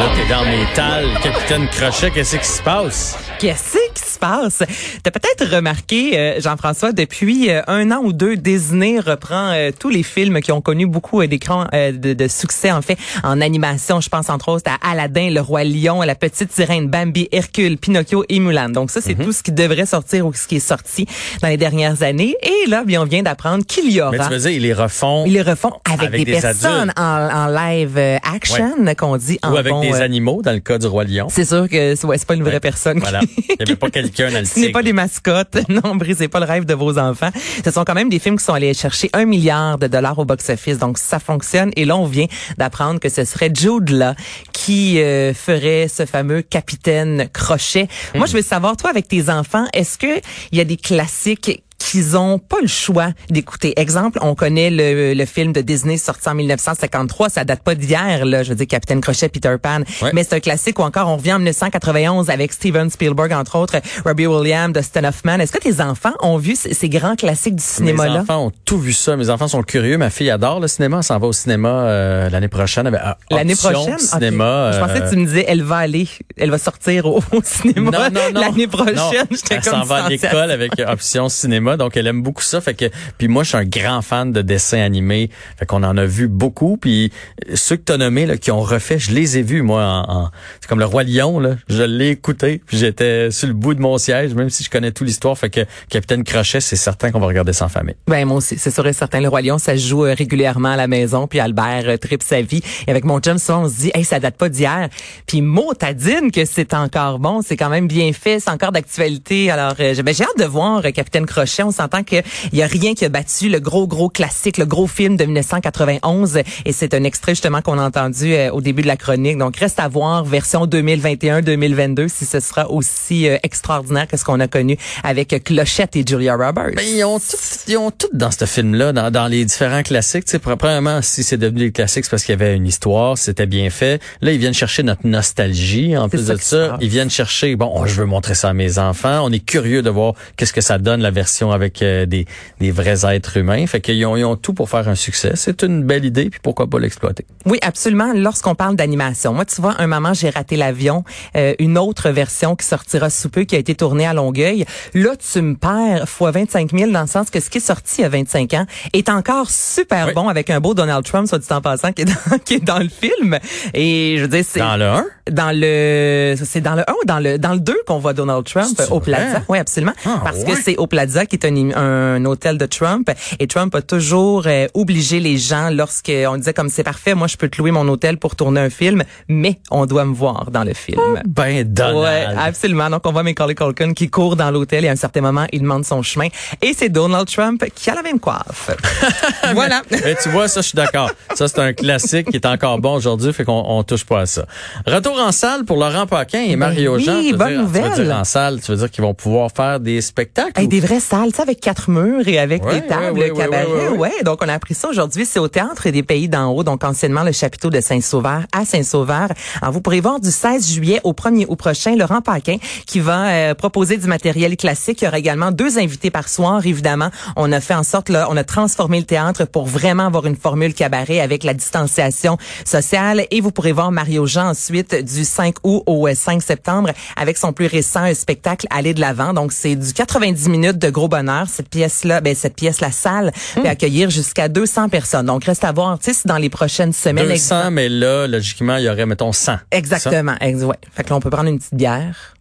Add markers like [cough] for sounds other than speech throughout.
Là, t'es dans métal, capitaine Crochet, qu'est-ce qui se passe? Qu'est-ce qui se passe? T'as peut-être remarqué, euh, Jean-François, depuis euh, un an ou deux, Disney reprend euh, tous les films qui ont connu beaucoup d'écrans de, de, succès, en fait, en animation. Je pense entre autres à Aladdin, Le Roi Lion, La Petite Sirène, Bambi, Hercule, Pinocchio et Mulan. Donc ça, c'est Mhm. tout ce qui devrait sortir ou ce qui est sorti dans les dernières années. Et là, bien, on vient d'apprendre qu'il y aura... Mais tu veux dire, ils les refont Ils les refont avec, Avec des, des personnes en, en live action, qu'on dit en ou avec bon, des euh, animaux, dans le cas du Roi Lion. C'est sûr que c'est ouais, c'est pas une vraie Ouais. personne. Voilà. Il n'y avait pas [laughs] quelqu'un dans le Ce n'est pas des mascottes. [laughs] Non, brisez pas le rêve de vos enfants. Ce sont quand même des films qui sont allés chercher un milliard de dollars au box-office. Donc, ça fonctionne. Et là, on vient d'apprendre que ce serait Jude Law qui euh, ferait ce fameux capitaine crochet. Moi, je veux savoir, toi, avec tes enfants, est-ce que il y a des classiques qu'ils ont pas le choix d'écouter. Exemple, on connaît le, le film de Disney sorti en 1953, ça date pas d'hier là, je veux dire Capitaine Crochet, Peter Pan, Ouais. mais c'est un classique ou encore on revient en 1991 avec Steven Spielberg entre autres, Robbie Williams, Dustin Hoffman. Est-ce que tes enfants ont vu ces, ces grands classiques du Mes cinéma là enfants ont tout vu ça. Mes enfants sont curieux. Ma fille adore le cinéma. Elle s'en va au cinéma euh, l'année prochaine. avec, euh, L'année prochaine? Cinéma. Je pensais euh, que tu me disais elle va aller, elle va sortir au, au cinéma Non, non, non. l'année prochaine. [laughs] Non. Elle s'en va à l'école avec euh, option cinéma, donc elle aime beaucoup ça. Fait que puis moi, je suis un grand fan de dessins animés. Fait qu'on en a vu beaucoup. Puis euh, ceux que t'as nommés là, qui ont refait, je les ai vus moi. En, en- c'est comme le roi lion là. Je l'ai écouté. Puis j'étais sur le bout de mon siège, même si je connais toute l'histoire. Fait que Capitaine Crochet, c'est certain qu'on va regarder en famille. Ben moi aussi, c'est sûr et certain. Le Roi Lion, ça joue euh, régulièrement à la maison. Puis Albert euh, tripe sa vie. Et avec mon chum, on se dit, hey, ça date pas d'hier. Puis mot tadine que c'est encore bon. C'est quand même bien fait. C'est encore d'actualité. Alors, ben, j'ai hâte de voir Capitaine Crochet. On s'entend qu'il y a rien qui a battu le gros, gros classique, le gros film de 1991. Et c'est un extrait justement qu'on a entendu euh, au début de la chronique. Donc, reste à voir version 2021-2022 si ce sera aussi euh, extraordinaire que ce qu'on a connu avec euh, Clochette et Julia Roberts. Ben, ils ont tout, ils ont tout dans ce film-là, dans, dans les différents classiques. Tu sais, premièrement, si c'est devenu des classiques, c'est parce qu'il y avait une histoire, c'était bien fait. Là, ils viennent chercher notre nostalgie. En plus ça de ça, ils viennent chercher, bon, oh, je veux montrer ça à mes enfants. On est curieux de voir qu'est-ce que ça donne, la version avec euh, des, des vrais êtres humains. Fait qu'ils ont, ils ont tout pour faire un succès. C'est une belle idée, puis pourquoi pas l'exploiter. Oui, absolument. Lorsqu'on parle d'animation, moi, tu vois, un moment, j'ai raté l'avion, euh, une autre version qui sortira sous peu, qui a été tournée à Longueuil. Là, tu me perds fois 25 000 dans le sens que ce qui est sorti il y a 25 ans est encore super Oui. bon avec un beau Donald Trump, soit dit en passant, qui est dans, [laughs] qui est dans le film. Et je veux dire, c'est Dans le 1, dans le c'est dans le 1 ou dans le dans le 2 qu'on voit Donald Trump au? Plaza? Oui, absolument. Ah, Parce ouais? que c'est au Plaza qui est un, un hôtel de Trump et Trump a toujours euh, obligé les gens lorsque on disait comme c'est parfait, moi je peux te louer mon hôtel pour tourner un film, mais on doit me voir dans le film. ben Donald. Ouais, absolument. Donc, on voit Macaulay Culkin qui court dans l'hôtel et à un certain moment, il demande son chemin. Et c'est Donald Trump qui a la même coiffe. [laughs] voilà. Mais tu vois, ça, je suis d'accord. Ça, c'est un classique qui est encore bon aujourd'hui, fait qu'on on touche pas à ça. Retour en salle pour Laurent Paquin et Mario oui, Jean. Tu veux bonne dire- Tu nouvelle. veux dire en salle, tu veux dire qu'ils vont pouvoir faire des spectacles? Hey, ou- des vraies salles, tu sais, avec quatre murs et avec Ouais, des tables, ouais, cabaret? ouais, donc on a appris ça aujourd'hui. C'est au Théâtre des Pays d'en haut, donc anciennement le chapiteau de Saint-Sauveur à Saint-Sauveur. Alors, vous pourrez voir du 16 juillet au 1er août prochain Laurent Paquin qui va euh, proposer du matériel classique. Il y aura également deux invités par soir, évidemment. On a fait en sorte, là, on a transformé le théâtre pour vraiment avoir une formule cabaret avec la distanciation sociale. Et vous pourrez voir Mario Jean ensuite du 5 août au euh, 5 septembre avec son plus récent euh, spectacle Aller de l'avant. Donc, c'est du 90 minutes de gros bonheur. Cette pièce-là, ben, cette pièce, la salle, peut accueillir jusqu'à 200 personnes. Donc, reste à voir, tu sais, si dans les prochaines semaines. 200, mais là, logiquement, il y aurait, mettons, 100. Exactement. Ex ouais. Fait que là, on peut prendre une petite bière,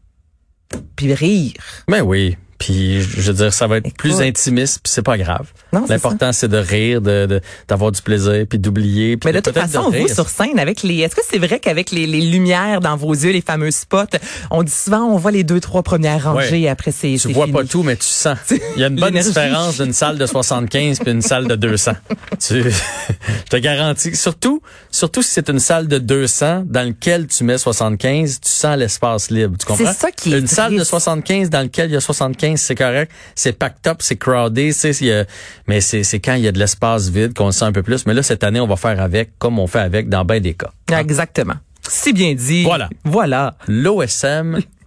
puis rire. Ben oui. Puis, je veux dire, ça va être Écoute. plus intimiste, puis c'est pas grave. Non, c'est L'important, c'est de rire, de de- d'avoir du plaisir, puis d'oublier. Mais de toute peut-être façon, rire. vous sur scène avec les, est-ce que c'est vrai qu'avec les, les lumières dans vos yeux, les fameux spots, on dit souvent on voit les deux trois premières rangées Ouais. après c'est Tu vois fini. pas tout, mais tu sens. Il y a une bonne différence d'une salle de 75 puis une salle de 200. Tu, [laughs] je te garantis. Surtout, surtout si c'est une salle de 200 dans lequel tu mets 75, tu sens l'espace libre. Tu comprends? C'est ça qui est Une salle de triste. 75 dans lequel il y a 75, c'est correct. C'est packed up, c'est crowded, c'est, a- mais c'est, c'est quand il y a de l'espace vide qu'on le sent un peu plus. Mais là, cette année, on va faire avec comme on fait avec dans bien des cas. Exactement. Si bien dit. Voilà. Voilà. L'OSM [laughs]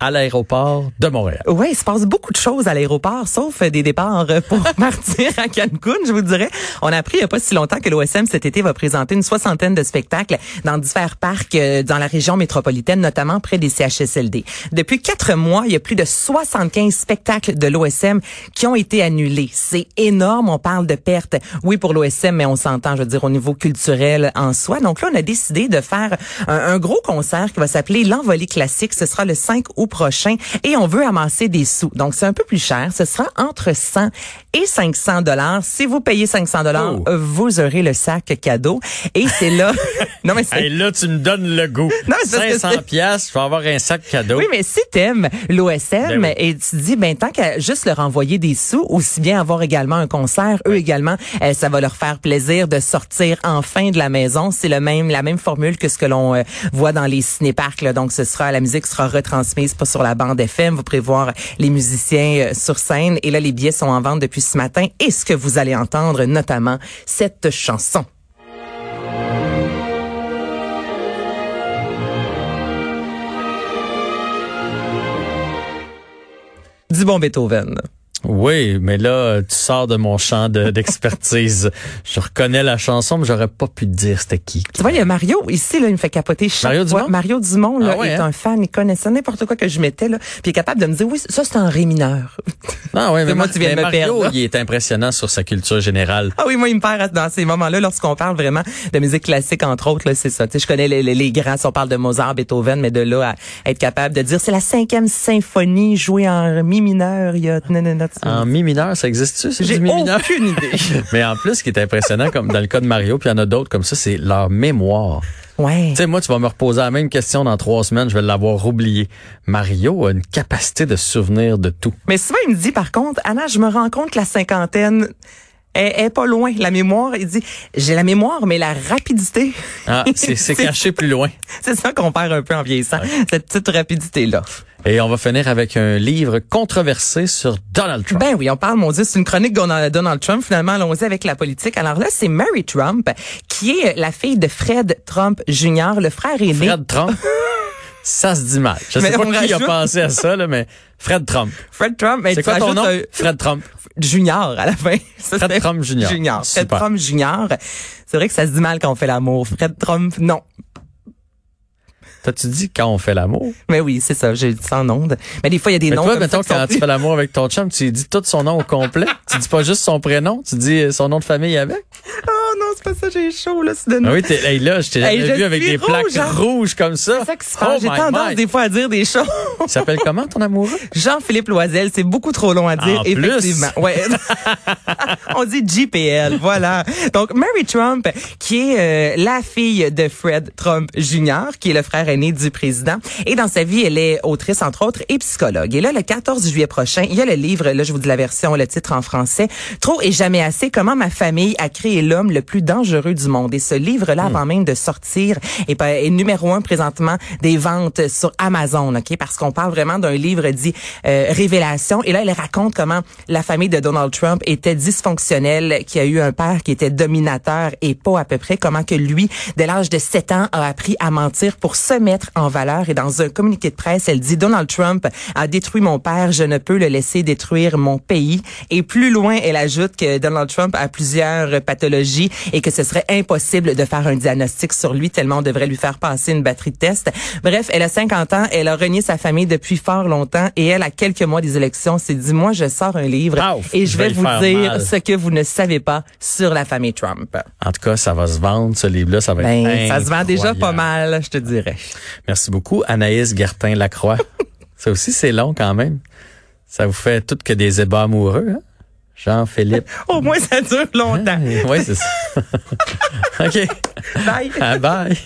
à l'aéroport de Montréal. Oui, il se passe beaucoup de choses à l'aéroport, sauf des départs pour [laughs] partir à Cancun, je vous dirais. On a appris il n'y a pas si longtemps que l'OSM cet été va présenter une soixantaine de spectacles dans divers parcs euh, dans la région métropolitaine, notamment près des CHSLD. Depuis quatre mois, il y a plus de 75 spectacles de l'OSM qui ont été annulés. C'est énorme. On parle de pertes, oui, pour l'OSM, mais on s'entend, je veux dire, au niveau culturel en soi. Donc là, on a décidé de faire un, un gros concert qui va s'appeler l'Envolée classique. Ce sera le 5 août prochain et on veut amasser des sous. Donc c'est un peu plus cher. Ce sera entre 100 et 500 dollars. Si vous payez 500 dollars, Oh. vous aurez le sac cadeau. Et c'est là. [laughs] non mais c'est Hey, là, tu me donnes le goût. Non, c'est parce que 500 c'est- piastres, je vais avoir un sac cadeau. Oui, mais si t'aimes l'OSM Ben oui. et tu dis, ben tant qu'à juste leur envoyer des sous, aussi bien avoir également un concert, eux également, euh, ça va leur faire plaisir de sortir enfin de la maison. C'est le même, la même formule que ce que l'on euh, voit dans les cinéparcs. là. Donc, ce sera la musique sera retransmise pas sur la bande FM. Vous pourrez voir les musiciens euh, sur scène. Et là, les billets sont en vente depuis ce matin. Et ce que vous allez entendre, notamment cette chanson. Du bon Beethoven. Oui, mais là, tu sors de mon champ de- [laughs] d'expertise. je reconnais la chanson, mais j'aurais pas pu te dire c'était qui. Tu vois, il y a Mario ici, là, il me fait capoter chaque Mario fois. Dumont? Mario Dumont, là, Ah ouais, est hein? un fan, il connaissait n'importe quoi que je mettais, là, puis il est capable de me dire, oui, ça, c'est un ré mineur. [laughs] Ah ouais, mais moi, tu viens de mais me Mario, perdre, là. il est impressionnant sur sa culture générale. Ah oui, moi, il me perd dans ces moments-là, lorsqu'on parle vraiment de musique classique, entre autres, là, c'est ça. Tu sais, je connais les, les, les grands, si on parle de Mozart, Beethoven, mais de là à être capable de dire, c'est la cinquième symphonie jouée en mi mineur, il y a... En mi mineur, ça existe-tu, J'ai du mi mineur? aucune idée. [laughs] mais en plus, ce qui est impressionnant, comme dans le cas de Mario, puis il y en a d'autres comme ça, c'est leur mémoire. Ouais. Tu sais, moi, tu vas me reposer la même question dans trois semaines, je vais l'avoir oublié. Mario a une capacité de souvenir de tout. Mais souvent, il me dit, par contre, Anna, je me rends compte que la cinquantaine est, est pas loin. La mémoire, il dit, j'ai la mémoire, mais la rapidité, Ah, c'est c'est [laughs] caché plus loin. c'est ça qu'on perd un peu en vieillissant, cette petite rapidité-là. Et on va finir avec un livre controversé sur Donald Trump. Ben oui, on parle, mon Dieu, c'est une chronique de Donald Trump. Finalement, allons-y avec la politique. Alors là, c'est Mary Trump, qui est la fille de Fred Trump Jr., le frère aîné. Fred Trump, [laughs] ça se dit mal. Je sais Mais pas on qui a rajoute- pensé à ça, là, mais Fred Trump. Fred Trump, mais C'est quoi ton nom? un- Fred Trump. Junior à la fin. [laughs] Ça, Fred Trump Junior. Junior. Fred Super. Trump Junior. C'est vrai que ça se dit mal quand on fait l'amour. Fred Trump, non. T'as-tu dit quand on fait l'amour? Mais oui, c'est ça, j'ai dit sans onde. Mais des fois, il y a des Mais noms toi, comme mettons, ça quand tu fais l'amour avec ton chum, tu dis tout son nom au complet? tu dis pas juste son prénom, tu dis euh, son nom de famille avec? Oh non, c'est pas ça, j'ai chaud, là, c'est de Ah oui, [laughs] t'es, hey, là, je t'ai Hey, jamais vu avec des plaques rouge, hein. rouges comme ça. C'est ça qui se passe. Oh J'ai tendance my. des fois à dire des choses. Il s'appelle comment ton amoureux? [laughs] Jean-Philippe Loisel, c'est beaucoup trop long à dire, En plus. Ouais. [laughs] On dit JPL, voilà. Donc, Mary Trump, qui est euh, la fille de Fred Trump Jr., qui est le frère du président. Et dans sa vie, elle est autrice, entre autres, et psychologue. Et là, le 14 juillet prochain, il y a le livre, là, je vous dis la version, le titre en français, Trop et jamais assez, comment ma famille a créé l'homme le plus dangereux du monde. Et ce livre-là, avant même de sortir, est, est numéro un présentement des ventes sur Amazon, OK? Parce qu'on parle vraiment d'un livre dit euh, Révélation. Et là, elle raconte comment la famille de Donald Trump était dysfonctionnelle, qui a eu un père qui était dominateur et pas à peu près, comment que lui, dès l'âge de 7 ans, a appris à mentir pour se mettre en valeur. Et dans un communiqué de presse, elle dit Donald Trump a détruit mon père, je ne peux le laisser détruire mon pays. Et plus loin, elle ajoute que Donald Trump a plusieurs pathologies et que ce serait impossible de faire un diagnostic sur lui tellement on devrait lui faire passer une batterie de tests. Bref, elle a 50 ans, elle a renié sa famille depuis fort longtemps et elle, à quelques mois des élections, s'est dit, moi, je sors un livre Ouf, et je vais vais vous dire mal. ce que vous ne savez pas sur la famille Trump. En tout cas, ça va se vendre, ce livre-là. Ça va Ben, être ça se vend déjà pas mal, je te dirais. Merci beaucoup, Anaïs Gertin-Lacroix. [laughs] ça aussi, c'est long quand même. Ça vous fait tout que des ébats amoureux, hein? Jean-Philippe. [laughs] Au moins, ça dure longtemps. oui, c'est ça. [laughs] OK. Bye. Ah, bye.